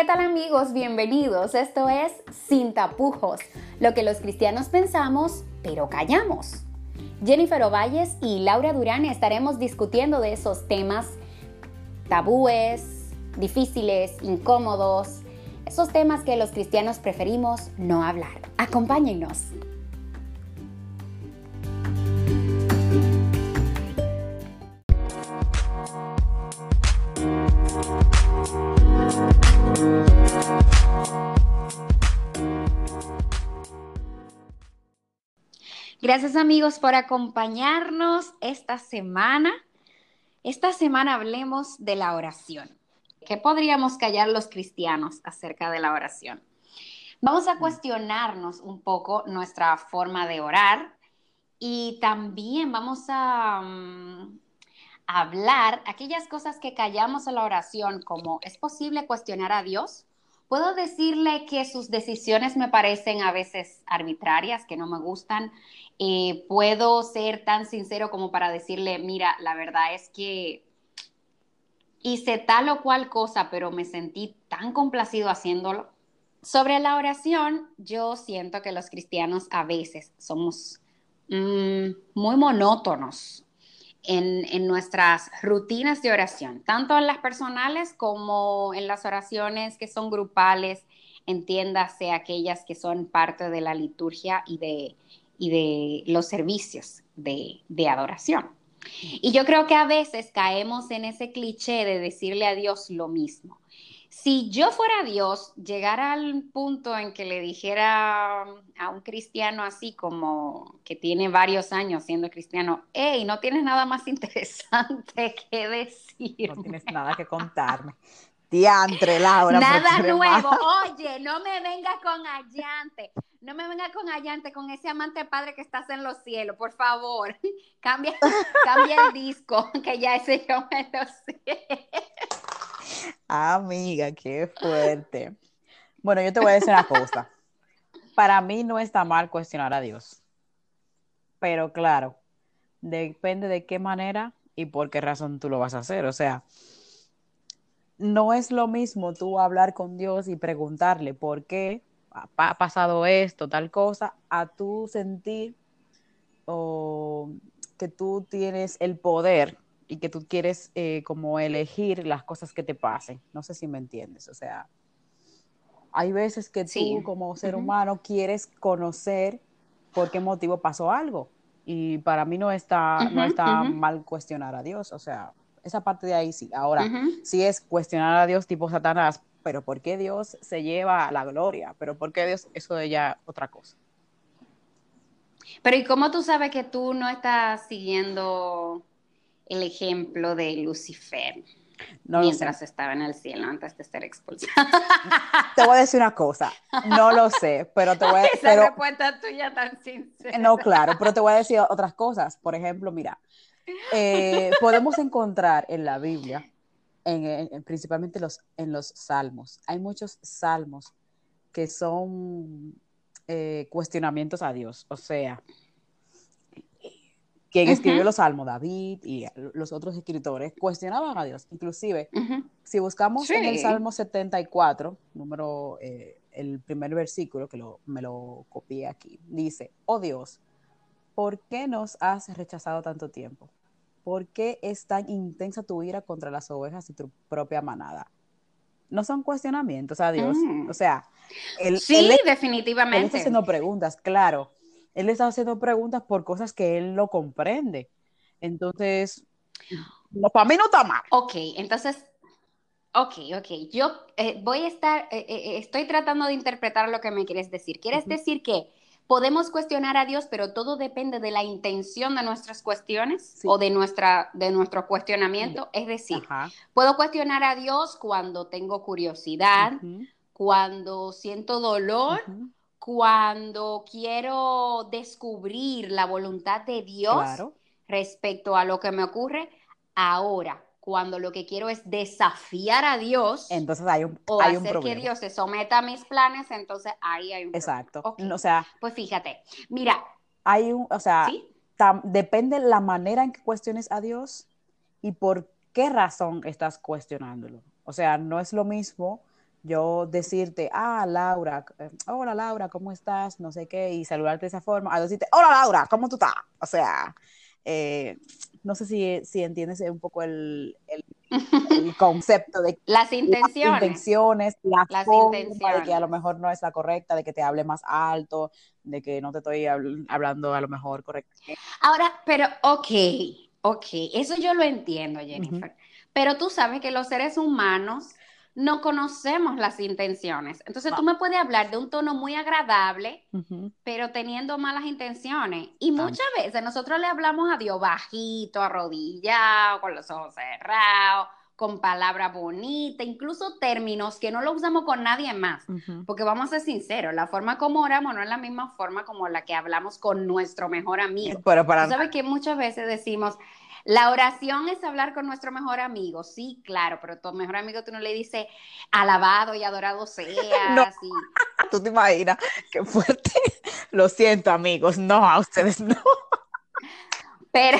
¿Qué tal amigos? Bienvenidos. Esto es Sin tapujos, lo que los cristianos pensamos, pero callamos. Jennifer Ovalles y Laura Durán estaremos discutiendo de esos temas tabúes, difíciles, incómodos, esos temas que los cristianos preferimos no hablar. Acompáñennos. Gracias amigos por acompañarnos esta semana. Esta semana hablemos de la oración. ¿Qué podríamos callar los cristianos acerca de la oración? Vamos a cuestionarnos un poco nuestra forma de orar y también vamos a mm, hablar aquellas cosas que callamos en la oración, como es posible cuestionar a Dios. Puedo decirle que sus decisiones me parecen a veces arbitrarias, que no me gustan. Eh, puedo ser tan sincero como para decirle, mira, la verdad es que hice tal o cual cosa, pero me sentí tan complacido haciéndolo. Sobre la oración, yo siento que los cristianos a veces somos mm, muy monótonos en, nuestras rutinas de oración, tanto en las personales como en las oraciones que son grupales, entiéndase aquellas que son parte de la liturgia y de, y de los servicios de, de adoración. Y yo creo que a veces caemos en ese cliché de decirle a Dios lo mismo. Si yo fuera Dios, llegara al punto en que le dijera a un cristiano así como que tiene varios años siendo cristiano, hey, no tienes nada más interesante que decir. No tienes nada que contarme. Diantre, Laura. Nada nuevo. Oye, no me vengas con allante. No me vengas con allante, con ese amante padre que estás en los cielos, por favor. Cambia, cambia el disco, que ya ese yo me lo sé. Amiga, qué fuerte. Bueno, yo te voy a decir una cosa. Para mí no está mal cuestionar a Dios. Pero claro, depende de qué manera y por qué razón tú lo vas a hacer. O sea, no es lo mismo tú hablar con Dios y preguntarle por qué ha pasado esto, tal cosa, a tú sentir o que tú tienes el poder y que tú quieres eh, como elegir las cosas que te pasen. No sé si me entiendes. O sea, hay veces que tú como ser humano quieres conocer por qué motivo pasó algo. Y para mí no está, no está mal cuestionar a Dios. O sea, esa parte de ahí sí. Ahora, si es cuestionar a Dios tipo Satanás, pero ¿por qué Dios se lleva la gloria? Pero ¿por qué Dios eso de ya otra cosa? Pero ¿y cómo tú sabes que tú no estás siguiendo el ejemplo de Lucifer mientras estaba en el cielo antes de ser expulsado? Te voy a decir una cosa, no lo sé, pero te voy a... Esa respuesta tuya tan sincera. No, claro, pero te voy a decir otras cosas. Por ejemplo, mira, eh, podemos encontrar en la Biblia, en, principalmente los, en los salmos, hay muchos salmos que son eh, cuestionamientos a Dios, o sea, quien escribió los salmos, David y los otros escritores, cuestionaban a Dios. Inclusive, si buscamos en el Salmo 74, número, eh, el primer versículo, que me lo copié aquí, dice, oh Dios, ¿por qué nos has rechazado tanto tiempo? ¿por qué es tan intensa tu ira contra las ovejas y tu propia manada? No son cuestionamientos a Dios. Mm. O sea, sí, definitivamente. Él está haciendo preguntas, claro. Él está haciendo preguntas por cosas que él no comprende. Entonces, para mí no está mal. Ok, entonces, ok, ok. Yo eh, voy a estar, eh, eh, estoy tratando de interpretar lo que me quieres decir. ¿Quieres decir que podemos cuestionar a Dios, pero todo depende de la intención de nuestras cuestiones o de, nuestra, de nuestro cuestionamiento. Es decir, puedo cuestionar a Dios cuando tengo curiosidad, cuando siento dolor, cuando quiero descubrir la voluntad de Dios respecto a lo que me ocurre. Ahora, cuando lo que quiero es desafiar a Dios, entonces hay un, o hay hacer que Dios se someta a mis planes, entonces ahí hay un Exacto. O sea, pues fíjate, mira, hay un, o sea, depende la manera en que cuestiones a Dios y por qué razón estás cuestionándolo. O sea, no es lo mismo yo decirte, ah, Laura, eh, hola Laura, ¿cómo estás? No sé qué, y saludarte de esa forma, a decirte, hola Laura, ¿cómo tú estás? O sea, eh, no sé si, si, entiendes un poco el, el, el concepto de las intenciones, las, intenciones, la las forma intenciones. de que a lo mejor no es la correcta, de que te hable más alto, de que no te estoy hablando a lo mejor correctamente. Ahora, pero ok, ok, eso yo lo entiendo, Jennifer, uh -huh. pero tú sabes que los seres humanos no conocemos las intenciones. Entonces tú me puedes hablar de un tono muy agradable, uh -huh. pero teniendo malas intenciones. Y muchas veces nosotros le hablamos a Dios bajito, arrodillado, con los ojos cerrados, con palabras bonitas, incluso términos que no lo usamos con nadie más. Uh -huh. Porque vamos a ser sinceros, la forma como oramos no es la misma forma como la que hablamos con nuestro mejor amigo. Pero para... ¿Tú sabes que muchas veces decimos, la oración es hablar con nuestro mejor amigo, sí, claro, pero tu mejor amigo tú no le dices alabado y adorado seas. No. Tú te imaginas, qué fuerte. Lo siento, amigos, no, a ustedes no. Pero,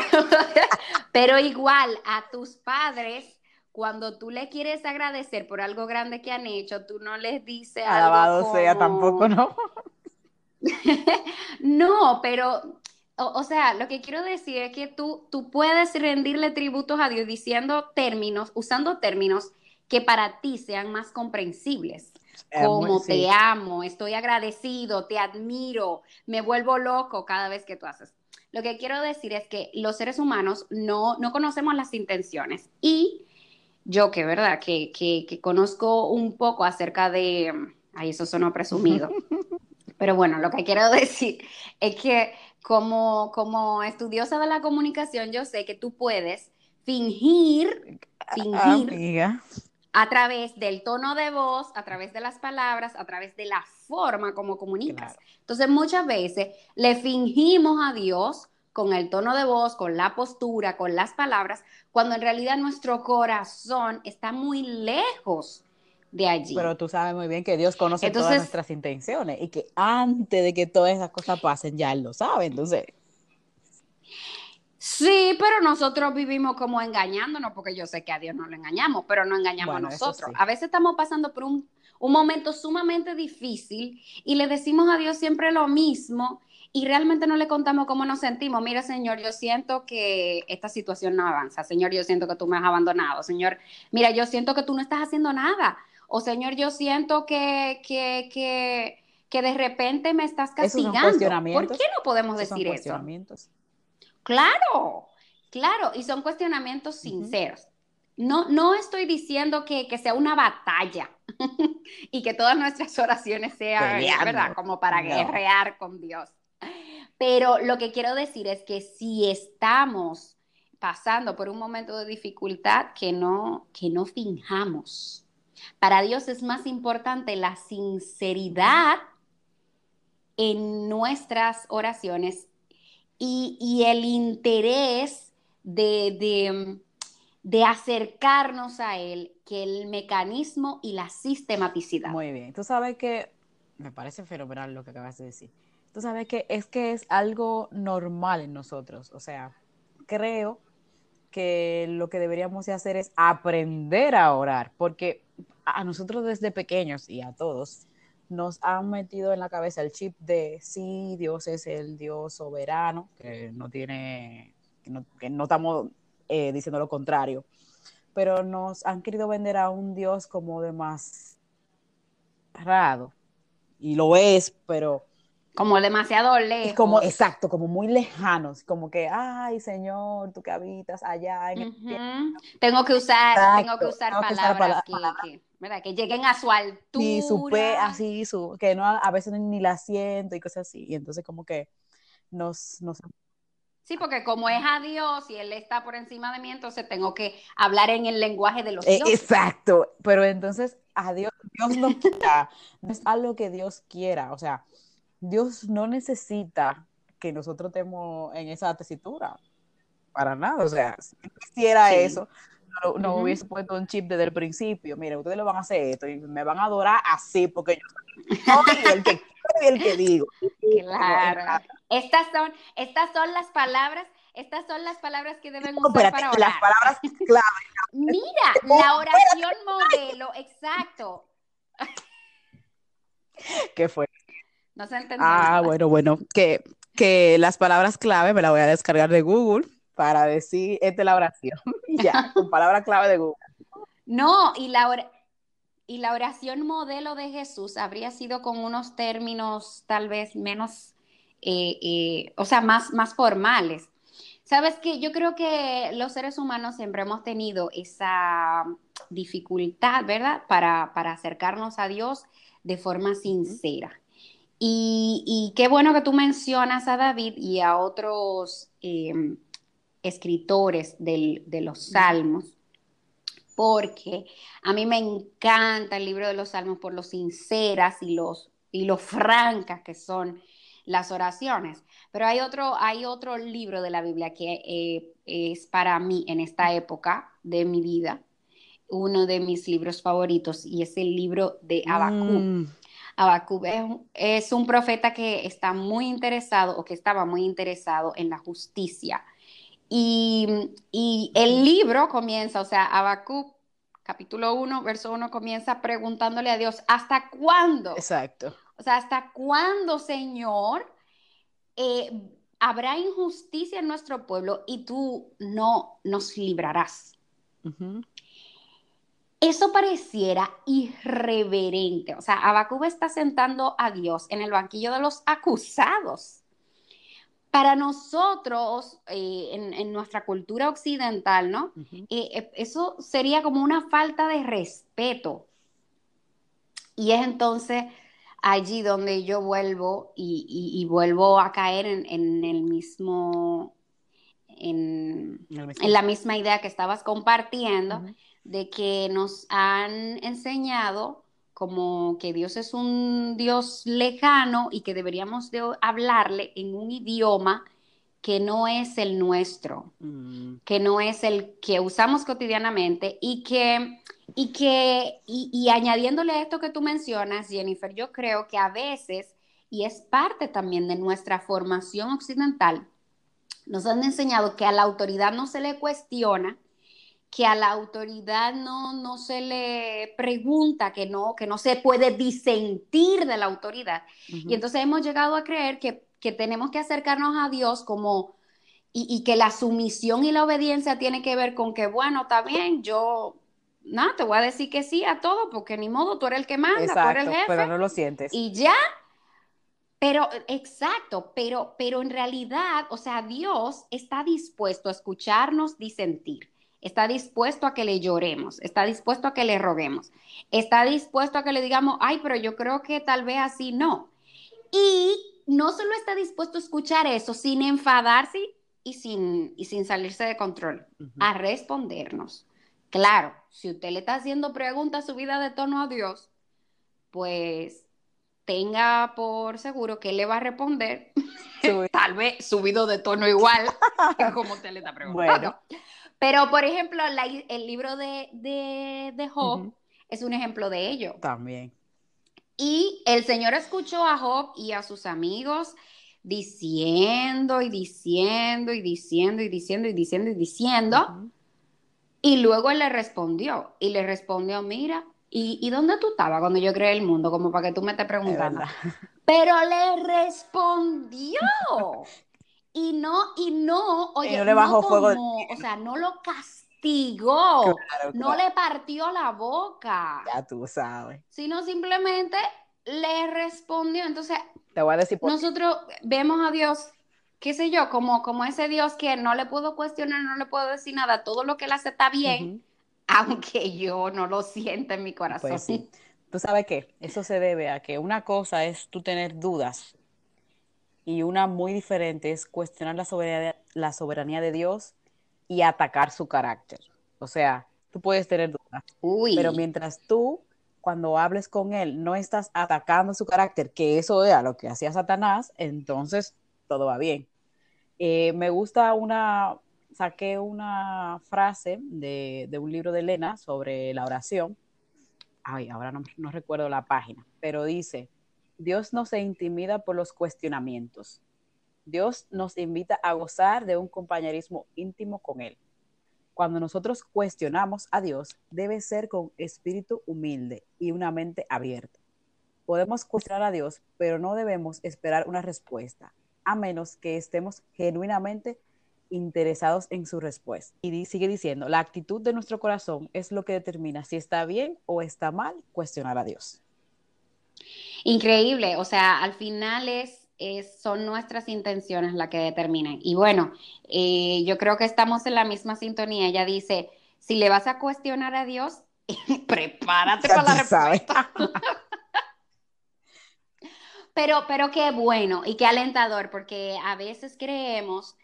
pero igual a tus padres, cuando tú le quieres agradecer por algo grande que han hecho, tú no les dices alabado algo como... sea, tampoco, ¿no? no, pero o, o, sea, lo que quiero decir es que tú, tú puedes rendirle tributos a Dios diciendo términos, usando términos que para ti sean más comprensibles. Como sí. te amo, estoy agradecido, te admiro, me vuelvo loco cada vez que tú haces. Lo que quiero decir es que los seres humanos no, no conocemos las intenciones y yo que, ¿verdad? Que, que, que conozco un poco acerca de... Ay, eso sonó presumido. Pero bueno, lo que quiero decir es que como, como estudiosa de la comunicación, yo sé que tú puedes fingir, fingir Amiga. a través del tono de voz, a través de las palabras, a través de la forma como comunicas. Claro. Entonces, muchas veces le fingimos a Dios con el tono de voz, con la postura, con las palabras, cuando en realidad nuestro corazón está muy lejos de allí. Pero tú sabes muy bien que Dios conoce entonces, todas nuestras intenciones y que antes de que todas esas cosas pasen ya Él lo sabe, entonces. Sí, pero nosotros vivimos como engañándonos, porque yo sé que a Dios no lo engañamos, pero no engañamos bueno, a nosotros. Sí. A veces estamos pasando por un, un momento sumamente difícil y le decimos a Dios siempre lo mismo y realmente no le contamos cómo nos sentimos. Mira, Señor, yo siento que esta situación no avanza. Señor, yo siento que tú me has abandonado. Señor, mira, yo siento que tú no estás haciendo nada. O Señor, yo siento que, que, que, que de repente me estás castigando. ¿Por qué no podemos Esos decir eso? Claro, claro, y son cuestionamientos sinceros. Uh -huh. No, no estoy diciendo que, que sea una batalla y que todas nuestras oraciones sean, Peleando. ¿verdad? Como para no. guerrear con Dios. Pero lo que quiero decir es que si estamos pasando por un momento de dificultad, que no, que no finjamos para Dios es más importante la sinceridad en nuestras oraciones y, el interés de, de, de, acercarnos a Él que el mecanismo y la sistematicidad. Muy bien, tú sabes que me parece fenomenal lo que acabas de decir. Tú sabes que es que es algo normal en nosotros, o sea, creo que lo que deberíamos de hacer es aprender a orar, porque a nosotros desde pequeños y a todos nos han metido en la cabeza el chip de sí, Dios es el Dios soberano, que no tiene, que no, que no estamos eh, diciendo lo contrario, pero nos han querido vender a un Dios como de más raro, y lo es, pero como demasiado lejos. Como, exacto, como muy lejanos, como que, ay, Señor, tú que habitas allá. En uh -huh. Tengo que usar, exacto, tengo que usar tengo palabras que, usar que, que, ¿verdad? que, lleguen a su altura. Sí, su pe, así, su, que no, a veces ni la siento y cosas así. Y entonces como que nos, nos... Sí, porque como es a Dios y Él está por encima de mí, entonces tengo que hablar en el lenguaje de los eh, Exacto, pero entonces a Dios, Dios no, no es algo que Dios quiera, o sea, Dios no necesita que nosotros estemos en esa tesitura, para nada, o sea, si quisiera sí. eso, no, no uh -huh. hubiese puesto un chip desde el principio, mire, ustedes lo van a hacer esto y me van a adorar así, porque yo soy el que y el que digo. Claro. Estas son, estas son las palabras estas son las palabras que deben usar Espérate, para orar. Las palabras clave. Mira, la oración modelo, exacto ¿Qué fue? No se entendió. Ah, bueno, bueno, que, que las palabras clave me las voy a descargar de Google para decir, esta es la oración. ya, con palabra clave de Google. No, y la, or- y la oración modelo de Jesús habría sido con unos términos tal vez menos, eh, eh, o sea, más, más formales. Sabes que yo creo que los seres humanos siempre hemos tenido esa dificultad, ¿verdad? Para, para acercarnos a Dios de forma sincera. Y, y qué bueno que tú mencionas a David y a otros eh, escritores del- de los salmos, porque a mí me encanta el libro de los salmos por lo sinceras y, los, y lo francas que son las oraciones. Pero hay otro, hay otro libro de la Biblia que eh, es para mí en esta época de mi vida, uno de mis libros favoritos, y es el libro de Habacuc. Mm, Habacuc es, un- es un profeta que está muy interesado o que estaba muy interesado en la justicia. Y, y el libro comienza, o sea, Habacuc, capítulo 1, verso 1, comienza preguntándole a Dios, ¿hasta cuándo? exacto. O sea, ¿hasta cuándo, Señor, eh, habrá injusticia en nuestro pueblo y tú no nos librarás? Ujú. Eso pareciera irreverente. O sea, Habacuc está sentando a Dios en el banquillo de los acusados. Para nosotros, eh, en, en nuestra cultura occidental, ¿no? Eh, eh, eso sería como una falta de respeto. Y es entonces allí donde yo vuelvo y, y- y vuelvo a caer en, en el mismo, en, la misma idea que estabas compartiendo. De que nos han enseñado como que Dios es un Dios lejano y que deberíamos de hablarle en un idioma que no es el nuestro, Mm, que no es el que usamos cotidianamente y que, y que, y, y añadiéndole a esto que tú mencionas, Jennifer, yo creo que a veces, y es parte también de nuestra formación occidental, nos han enseñado que a la autoridad no se le cuestiona, que a la autoridad no, no se le pregunta, que no, que no se puede disentir de la autoridad. Y entonces hemos llegado a creer que, que tenemos que acercarnos a Dios como, y, y que la sumisión y la obediencia tiene que ver con que, bueno, está bien, yo, nada, te voy a decir que sí a todo, porque ni modo, tú eres el que manda, tú eres el jefe pero no lo sientes. y ya. Pero, exacto, pero, pero en realidad, o sea, Dios está dispuesto a escucharnos disentir, está dispuesto a que le lloremos, está dispuesto a que le roguemos, está dispuesto a que le digamos, ay, pero yo creo que tal vez así no. Y no solo está dispuesto a escuchar eso sin enfadarse y sin, y sin salirse de control, a respondernos. Claro, si usted le está haciendo preguntas subida de tono a Dios, pues tenga por seguro que él le va a responder, tal vez subido de tono igual como usted le está preguntando. Bueno. Pero, por ejemplo, la- el libro de, de, de Job Ujú. es un ejemplo de ello. También. Y el Señor escuchó a Job y a sus amigos diciendo y diciendo y diciendo y diciendo y diciendo y diciendo. Ujú. Y luego él le respondió. Y le respondió, mira, ¿y, y dónde tú estabas cuando yo creé el mundo? Como para que tú me estés Es preguntando. Pero le respondió. Y no, y no, oye, Y no le bajó fuego de- o sea, no lo castigó, Claro, no le partió la boca, Ya tú sabes. sino simplemente le respondió. Entonces, Te voy a decir por nosotros vemos a Dios, qué sé yo, como, como ese Dios que no le puedo cuestionar, no le puedo decir nada, todo lo que él hace está bien, aunque yo no lo sienta en mi corazón. Pues sí. ¿Tú sabes qué? Eso se debe a que una cosa es tú tener dudas y una muy diferente es cuestionar la soberanía, la soberanía de Dios y atacar su carácter. O sea, tú puedes tener dudas, Uy, pero mientras tú, cuando hables con Él, no estás atacando su carácter, que eso era lo que hacía Satanás, entonces todo va bien. Eh, me gusta una, saqué una frase de, de un libro de Elena sobre la oración. Ay, ahora no, no recuerdo la página, pero dice, Dios no se intimida por los cuestionamientos. Dios nos invita a gozar de un compañerismo íntimo con Él. Cuando nosotros cuestionamos a Dios, debe ser con espíritu humilde y una mente abierta. podemos cuestionar a Dios, pero no debemos esperar una respuesta, a menos que estemos genuinamente interesados en su respuesta. Y sigue diciendo, la actitud de nuestro corazón es lo que determina si está bien o está mal cuestionar a Dios. Increíble, o sea, al final es, son nuestras intenciones las que determinan. Y bueno, eh, yo creo que estamos en la misma sintonía. Ella dice, si le vas a cuestionar a Dios, prepárate para la respuesta. pero, pero qué bueno y qué alentador, porque a veces creemos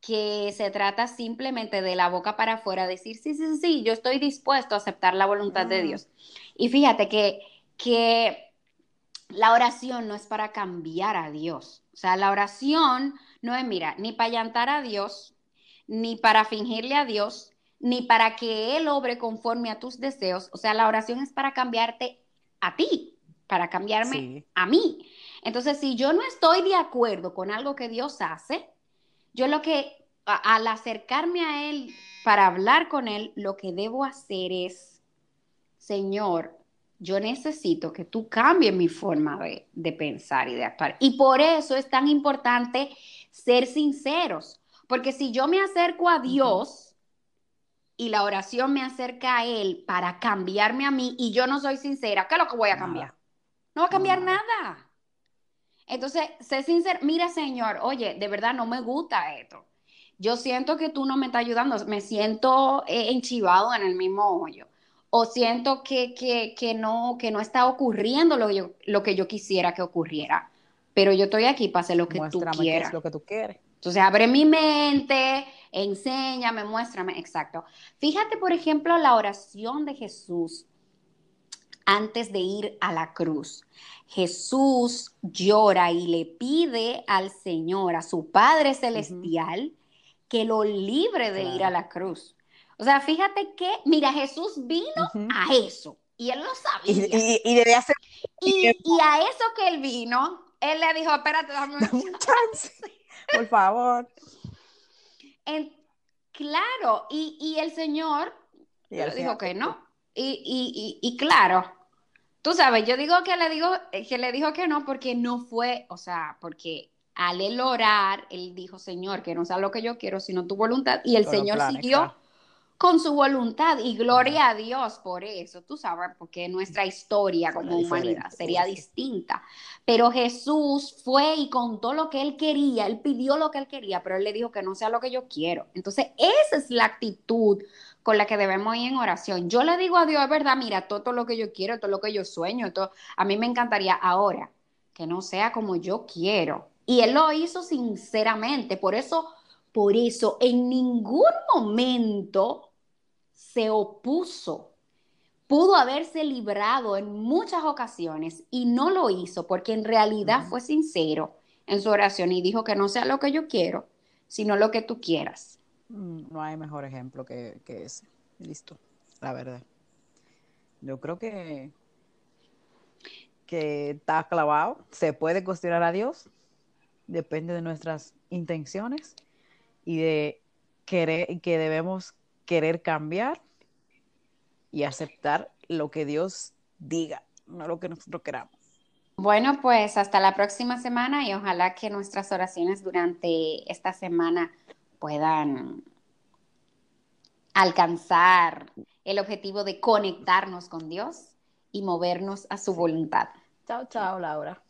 que se trata simplemente de la boca para afuera, decir, sí, sí, sí, yo estoy dispuesto a aceptar la voluntad de Dios. Y fíjate que, que la oración no es para cambiar a Dios. O sea, la oración no es, mira, ni para llantar a Dios, ni para fingirle a Dios, ni para que Él obre conforme a tus deseos. O sea, la oración es para cambiarte a ti, para cambiarme a mí. Entonces, si yo no estoy de acuerdo con algo que Dios hace, yo lo que, al acercarme a Él para hablar con Él, lo que debo hacer es, Señor, yo necesito que tú cambies mi forma de, pensar y de actuar. Y por eso es tan importante ser sinceros, porque si yo me acerco a Dios y la oración me acerca a Él para cambiarme a mí y yo no soy sincera, ¿qué es lo que voy a cambiar? No va a cambiar nada. Entonces, sé sincero, mira Señor, oye, de verdad no me gusta esto. Yo siento que tú no me estás ayudando, me siento eh, enchivado en el mismo hoyo. O siento que, que, no, que no está ocurriendo lo, lo que yo quisiera que ocurriera. Pero yo estoy aquí para hacer lo que tú quieras. lo que tú quieres. Entonces, abre mi mente, enséñame, muéstrame. Exacto. Fíjate, por ejemplo, la oración de Jesús antes de ir a la cruz. Jesús llora y le pide al Señor, a su Padre Celestial, que lo libre de ir a la cruz. O sea, fíjate que, mira, Jesús vino a eso y él lo sabía. Y, y, debe hacer... y, y, a eso que él vino, él le dijo, espérate, dame un chance. Por favor. claro, y, el Señor le dijo que no. Y, y, claro, tú sabes, yo digo que le digo que le dijo que no porque no fue, o sea, porque al él orar, él dijo, Señor, que no sea lo que yo quiero, sino tu voluntad. Y el Señor siguió con su voluntad y gloria a Dios por eso, tú sabes, porque nuestra historia como humanidad sería distinta. Pero Jesús fue y contó lo que él quería, él pidió lo que él quería, pero él le dijo que no sea lo que yo quiero. Entonces, esa es la actitud con la que debemos ir en oración. Yo le digo a Dios, es verdad, mira, todo, lo que yo quiero, todo lo que yo sueño, todo, a mí me encantaría ahora que no sea como yo quiero. Y él lo hizo sinceramente, por eso por eso en ningún momento se opuso. Pudo haberse librado en muchas ocasiones y no lo hizo porque en realidad fue sincero en su oración y dijo que no sea lo que yo quiero, sino lo que tú quieras. Mm, no hay mejor ejemplo que, que ese. Listo, la verdad. Yo creo que, que está clavado. Se puede cuestionar a Dios. Depende de nuestras intenciones y de querer, que debemos querer cambiar y aceptar lo que Dios diga, no lo que nosotros queramos. Bueno, pues hasta la próxima semana y ojalá que nuestras oraciones durante esta semana puedan alcanzar el objetivo de conectarnos con Dios y movernos a su voluntad. Chao, chao, Laura.